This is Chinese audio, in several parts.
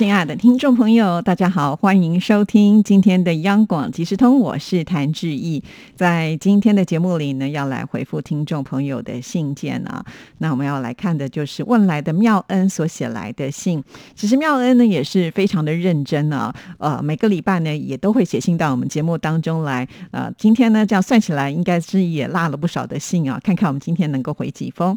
亲爱的听众朋友，大家好，欢迎收听今天的央广即时通，我是谭志毅。在今天的节目里呢，要来回复听众朋友的信件啊。那我们要来看的就是问来的妙恩所写来的信。其实妙恩呢也是非常的认真啊，呃，每个礼拜呢也都会写信到我们节目当中来。呃，今天呢这样算起来，应该是也落了不少的信啊。看看我们今天能够回几封。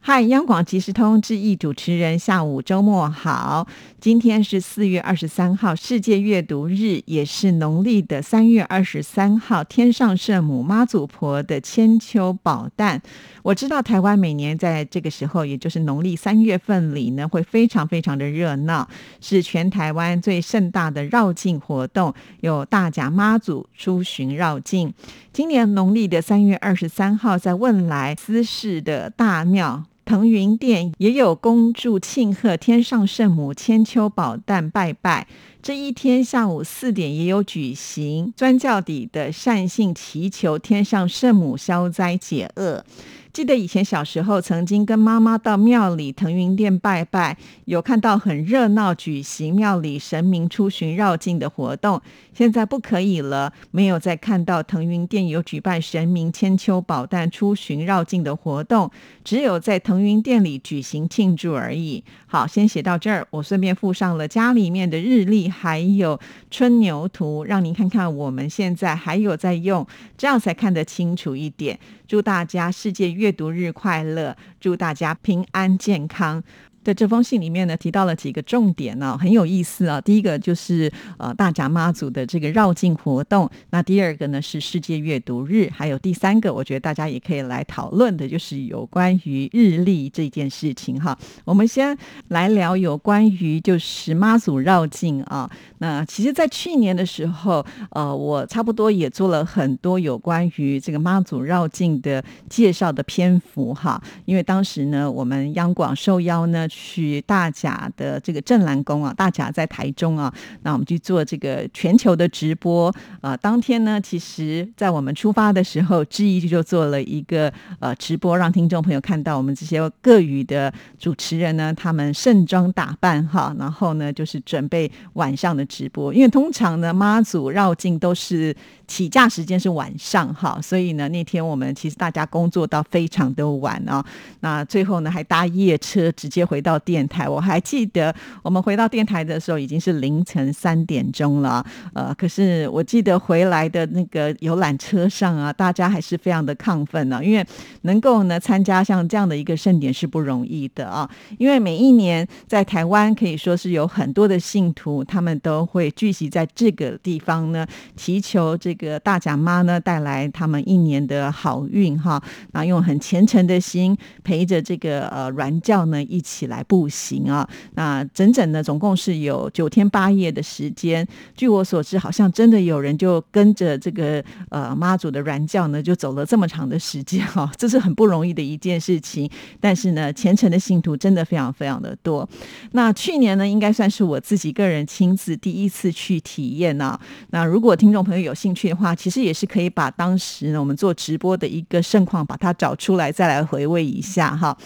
嗨，央广即时通志毅主持人，下午周末好。今天是四月二十三号，世界阅读日，也是农历的三月二十三号，天上圣母妈祖婆的千秋宝诞。我知道台湾每年在这个时候，也就是农历三月份里呢，会非常非常的热闹，是全台湾最盛大的绕境活动，有大甲妈祖出巡绕境。今年农历的三月二十三号，在汶莱司氏的大庙。腾云殿也有恭祝庆贺天上圣母千秋宝诞拜拜，这一天下午四点也有举行专教底的善信祈求天上圣母消灾解厄。记得以前小时候曾经跟妈妈到庙里腾云殿拜拜，有看到很热闹举行庙里神明出巡绕境的活动。现在不可以了，没有再看到腾云殿有举办神明千秋宝诞出巡绕境的活动，只有在腾云殿里举行庆祝而已。好，先写到这儿，我顺便附上了家里面的日历，还有春牛图，让您看看我们现在还有在用，这样才看得清楚一点。祝大家世界阅读日快乐！祝大家平安健康。在这封信里面呢，提到了几个重点呢，很有意思啊。第一个就是呃大甲妈祖的这个绕境活动，那第二个呢是世界阅读日，还有第三个，我觉得大家也可以来讨论的，就是有关于日历这件事情哈。我们先来聊有关于就是妈祖绕境啊。那其实，在去年的时候，呃，我差不多也做了很多有关于这个妈祖绕境的介绍的篇幅哈，因为当时呢，我们央广受邀呢。去大甲的这个镇澜宫啊，大甲在台中啊，那我们去做这个全球的直播啊。当天呢，其实在我们出发的时候，志毅就做了一个呃直播，让听众朋友看到我们这些各语的主持人呢，他们盛装打扮哈，然后呢就是准备晚上的直播，因为通常呢妈祖绕境都是起驾时间是晚上哈，所以呢那天我们其实大家工作到非常的晚啊，那最后呢还搭夜车直接回。到电台，我还记得我们回到电台的时候已经是凌晨三点钟了。呃，可是我记得回来的那个游览车上啊，大家还是非常的亢奋呢，因为能够呢参加像这样的一个盛典是不容易的啊。因为每一年在台湾可以说是有很多的信徒，他们都会聚集在这个地方呢，祈求这个大甲妈呢带来他们一年的好运哈。然后用很虔诚的心陪着这个呃软教呢一起。来步行啊，那整整呢，总共是有九天八夜的时间。据我所知，好像真的有人就跟着这个呃妈祖的软教呢，就走了这么长的时间哈，这是很不容易的一件事情。但是呢，虔诚的信徒真的非常非常的多。那去年呢，应该算是我自己个人亲自第一次去体验啊。那如果听众朋友有兴趣的话，其实也是可以把当时呢我们做直播的一个盛况把它找出来，再来回味一下哈。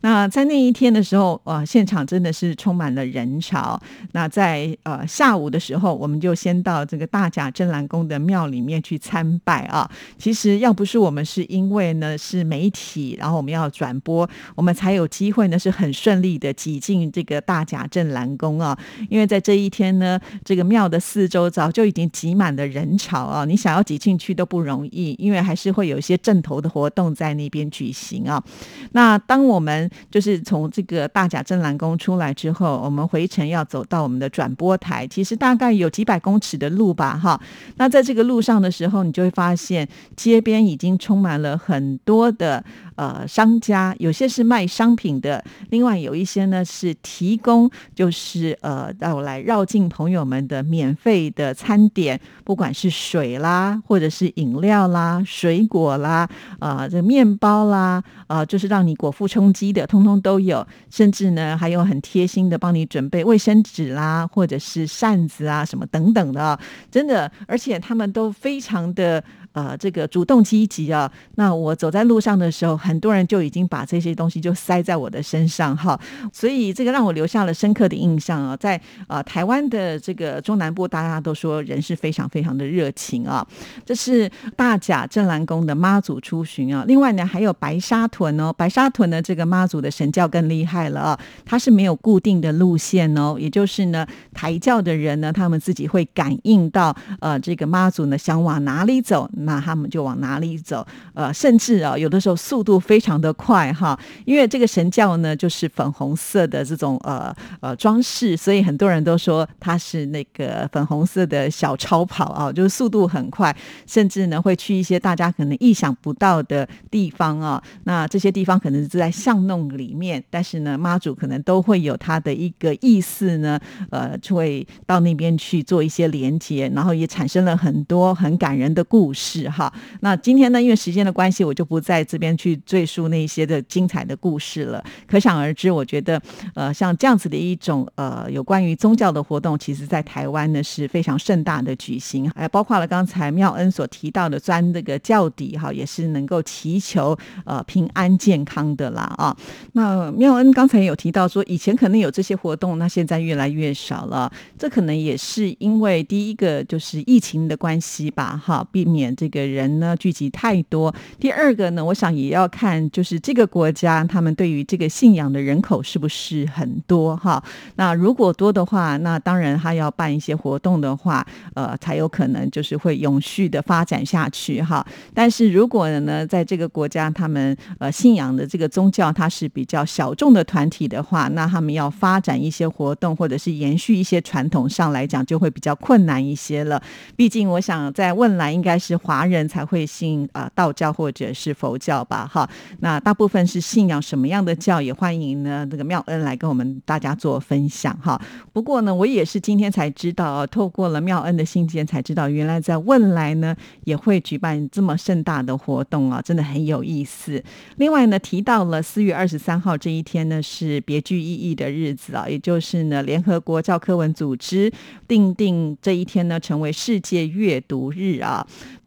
那在那一天的时候，呃，现场真的是充满了人潮。那在呃下午的时候，我们就先到这个大甲镇澜宫的庙里面去参拜啊。其实要不是我们是因为呢是媒体，然后我们要转播，我们才有机会呢是很顺利的挤进这个大甲镇澜宫啊。因为在这一天呢，这个庙的四周早就已经挤满了人潮啊，你想要挤进去都不容易，因为还是会有一些正头的活动在那边举行啊。那当我们就是从这个大甲镇澜宫出来之后，我们回程要走到我们的转播台，其实大概有几百公尺的路吧，哈。那在这个路上的时候，你就会发现街边已经充满了很多的呃商家，有些是卖商品的，另外有一些呢是提供就是呃让我来绕境朋友们的免费的餐点，不管是水啦，或者是饮料啦、水果啦、啊这面包啦，啊就是让你果腹充饥的，通通都有，甚至呢还有很贴心的帮你准备卫生纸啦，或者是扇子啊什么等等的，真的，而且他们都非常的。呃，这个主动积极啊，那我走在路上的时候，很多人就已经把这些东西就塞在我的身上哈，所以这个让我留下了深刻的印象啊。在呃台湾的这个中南部，大家都说人是非常非常的热情啊。这是大甲镇澜宫的妈祖出巡啊，另外呢还有白沙屯哦，白沙屯的这个妈祖的神教更厉害了啊，它是没有固定的路线哦，也就是呢抬轿的人呢，他们自己会感应到呃这个妈祖呢想往哪里走。那他们就往哪里走？呃，甚至啊，有的时候速度非常的快哈，因为这个神教呢，就是粉红色的这种呃呃装饰，所以很多人都说它是那个粉红色的小超跑啊，就是速度很快，甚至呢会去一些大家可能意想不到的地方啊。那这些地方可能是在巷弄里面，但是呢，妈祖可能都会有他的一个意思呢，呃，就会到那边去做一些连接，然后也产生了很多很感人的故事。是哈，那今天呢，因为时间的关系，我就不在这边去赘述那些的精彩的故事了。可想而知，我觉得呃，像这样子的一种呃，有关于宗教的活动，其实在台湾呢是非常盛大的举行，还包括了刚才妙恩所提到的钻这个教底哈，也是能够祈求呃平安健康的啦啊。那妙恩刚才有提到说，以前可能有这些活动，那现在越来越少了，这可能也是因为第一个就是疫情的关系吧，哈，避免这。这个人呢聚集太多。第二个呢，我想也要看，就是这个国家他们对于这个信仰的人口是不是很多哈？那如果多的话，那当然他要办一些活动的话，呃，才有可能就是会永续的发展下去哈。但是如果呢，在这个国家他们呃信仰的这个宗教它是比较小众的团体的话，那他们要发展一些活动或者是延续一些传统上来讲，就会比较困难一些了。毕竟我想在汶莱应该是华。华人才会信啊道教或者是佛教吧，哈，那大部分是信仰什么样的教？也欢迎呢这个妙恩来跟我们大家做分享哈。不过呢，我也是今天才知道，透过了妙恩的信件才知道，原来在汶来呢也会举办这么盛大的活动啊，真的很有意思。另外呢，提到了四月二十三号这一天呢是别具意义的日子啊，也就是呢联合国教科文组织定定这一天呢成为世界阅读日啊，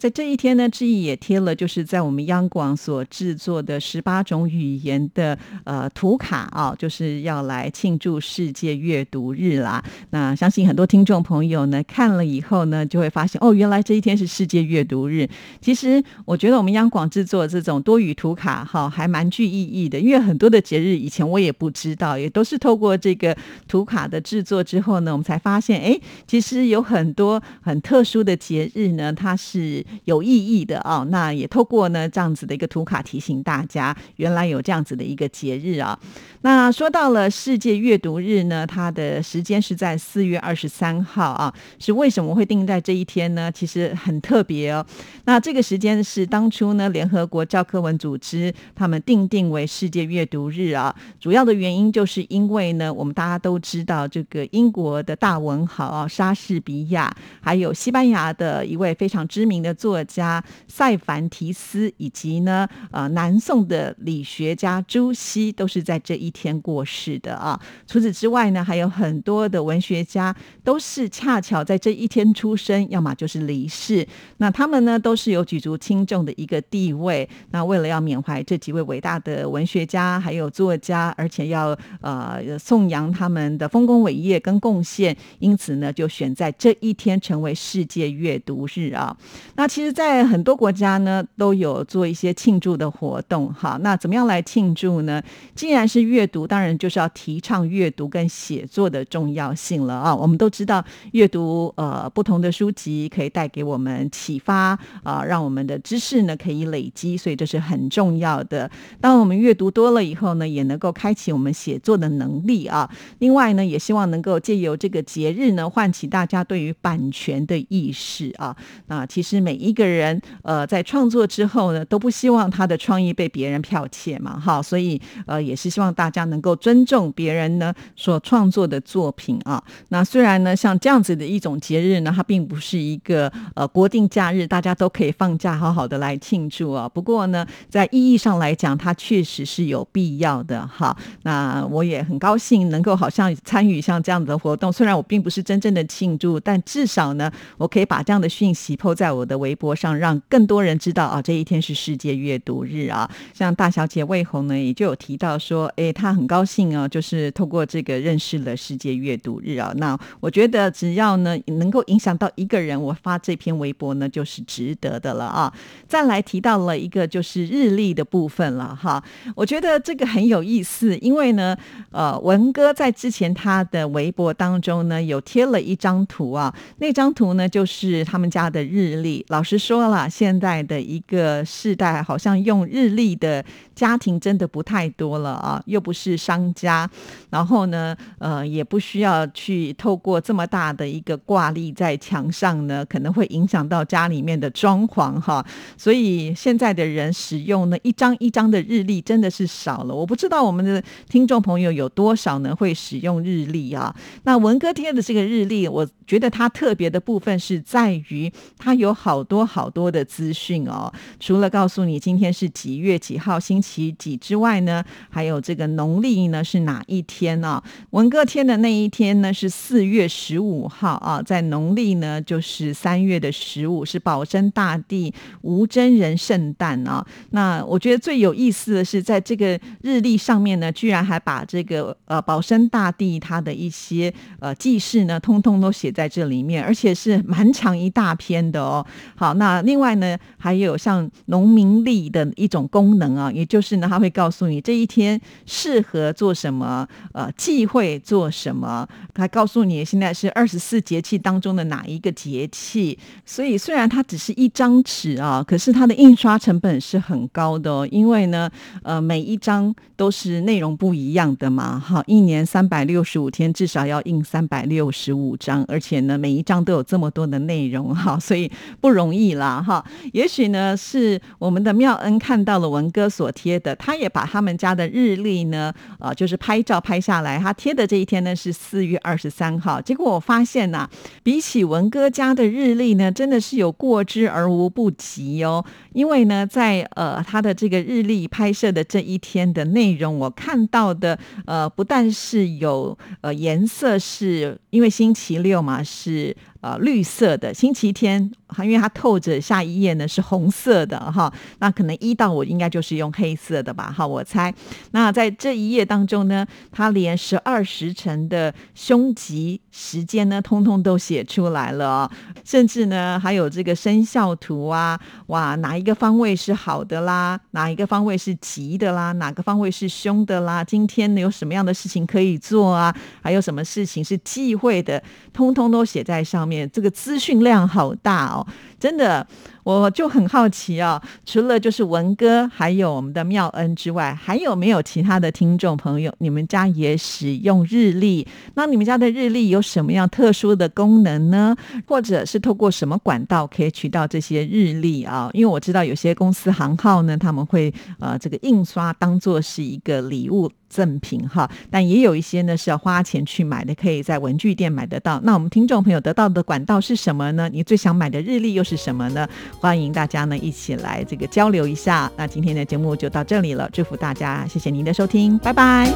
这一天呢，志毅也贴了，就是在我们央广所制作的十八种语言的呃图卡啊，就是要来庆祝世界阅读日啦。那相信很多听众朋友呢看了以后呢，就会发现哦，原来这一天是世界阅读日。其实我觉得我们央广制作这种多语图卡哈，还蛮具意义的，因为很多的节日以前我也不知道，也都是透过这个图卡的制作之后呢，我们才发现，哎，其实有很多很特殊的节日呢，它是。有意义的啊，那也透过呢这样子的一个图卡提醒大家，原来有这样子的一个节日啊。那说到了世界阅读日呢，它的时间是在四月二十三号啊，是为什么会定在这一天呢？其实很特别哦。那这个时间是当初呢联合国教科文组织他们定定为世界阅读日啊，主要的原因就是因为呢，我们大家都知道这个英国的大文豪啊莎士比亚，还有西班牙的一位非常知名的作。作家塞凡提斯以及呢，呃，南宋的理学家朱熹都是在这一天过世的啊。除此之外呢，还有很多的文学家都是恰巧在这一天出生，要么就是离世。那他们呢，都是有举足轻重的一个地位。那为了要缅怀这几位伟大的文学家还有作家，而且要呃颂扬他们的丰功伟业跟贡献，因此呢，就选在这一天成为世界阅读日啊。那其其实。在很多国家呢，都有做一些庆祝的活动，哈。那怎么样来庆祝呢？既然是阅读，当然就是要提倡阅读跟写作的重要性了啊。我们都知道，阅读呃不同的书籍可以带给我们启发啊，让我们的知识呢可以累积，所以这是很重要的。当我们阅读多了以后呢，也能够开启我们写作的能力啊。另外呢，也希望能够借由这个节日呢，唤起大家对于版权的意识啊。那其实每一一个人呃在创作之后呢，都不希望他的创意被别人剽窃嘛，哈，所以呃也是希望大家能够尊重别人呢所创作的作品啊。那虽然呢，像这样子的一种节日呢，它并不是一个呃国定假日，大家都可以放假好好的来庆祝啊。不过呢，在意义上来讲，它确实是有必要的哈。那我也很高兴能够好像参与像这样的活动，虽然我并不是真正的庆祝，但至少呢，我可以把这样的讯息抛在我的微博上，让更多人知道啊，这一天是世界阅读日啊。像大小姐魏红呢，也就有提到说，哎，她很高兴啊，就是透过这个认识了世界阅读日啊。那我觉得只要呢能够影响到一个人，我发这篇微博呢就是值得的了啊。再来提到了一个就是日历的部分了哈，我觉得这个很有意思，因为呢，呃，文哥在之前他的微博当中呢有贴了一张图啊，那张图呢就是他们家的日历。老是说了，现在的一个世代好像用日历的家庭真的不太多了啊，又不是商家，然后呢，呃，也不需要去透过这么大的一个挂历在墙上呢，可能会影响到家里面的装潢哈。所以现在的人使用呢一张一张的日历真的是少了。我不知道我们的听众朋友有多少呢会使用日历啊？那文哥贴的这个日历，我觉得它特别的部分是在于它有好多好多的资讯哦。除了告诉你今天是几月几号星期几之外呢，还有这个农历呢是哪一天呢？文革天的那一天呢是四月十五号啊，在农历呢就是三月的十五，是保生大帝无。真人圣诞啊，那我觉得最有意思的是，在这个日历上面呢，居然还把这个呃保生大帝他的一些呃记事呢，通通都写在这里面，而且是蛮长一大篇的哦。好，那另外呢，还有像农民历的一种功能啊，也就就是呢，他会告诉你这一天适合做什么，呃，忌讳做什么，他告诉你现在是二十四节气当中的哪一个节气。所以虽然它只是一张纸啊，可是它的印刷成本是很高的哦，因为呢，呃，每一张都是内容不一样的嘛，哈，一年三百六十五天，至少要印三百六十五张，而且呢，每一张都有这么多的内容，哈，所以不容易啦，哈。也许呢，是我们的妙恩看到了文哥所提贴的，他也把他们家的日历呢，呃，就是拍照拍下来，他贴的这一天呢是四月二十三号，结果我发现呢，比起文哥家的日历呢，真的是有过之而无不及哦。因为呢，在呃他的这个日历拍摄的这一天的内容，我看到的呃不但是有呃颜色，是因为星期六嘛是。呃，绿色的星期天，因为它透着下一页呢是红色的哈，那可能一到我应该就是用黑色的吧哈，我猜。那在这一页当中呢，它连十二时辰的凶吉时间呢，通通都写出来了，甚至呢还有这个生肖图啊，哇，哪一个方位是好的啦，哪一个方位是吉的啦，哪个方位是凶的啦，今天有什么样的事情可以做啊，还有什么事情是忌讳的，通通都写在上。面这个资讯量好大哦，真的。我就很好奇啊，除了就是文哥，还有我们的妙恩之外，还有没有其他的听众朋友？你们家也使用日历？那你们家的日历有什么样特殊的功能呢？或者是透过什么管道可以取到这些日历啊？因为我知道有些公司行号呢，他们会呃这个印刷当做是一个礼物赠品哈，但也有一些呢是要花钱去买的，可以在文具店买得到。那我们听众朋友得到的管道是什么呢？你最想买的日历又是什么呢？欢迎大家呢一起来这个交流一下。那今天的节目就到这里了，祝福大家，谢谢您的收听，拜拜。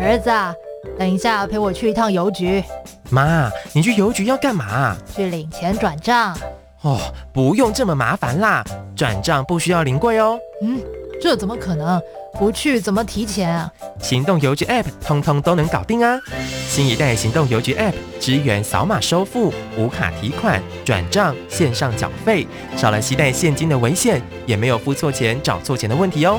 儿子，等一下陪我去一趟邮局。妈，你去邮局要干嘛？去领钱转账。哦，不用这么麻烦啦，转账不需要临柜哦。嗯，这怎么可能？不去怎么提钱啊？行动邮局 App 通通都能搞定啊！新一代行动邮局 App 支援扫码收付、无卡提款、转账、线上缴费，少了携带现金的危险，也没有付错钱、找错钱的问题哦。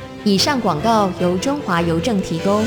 以上广告由中华邮政提供。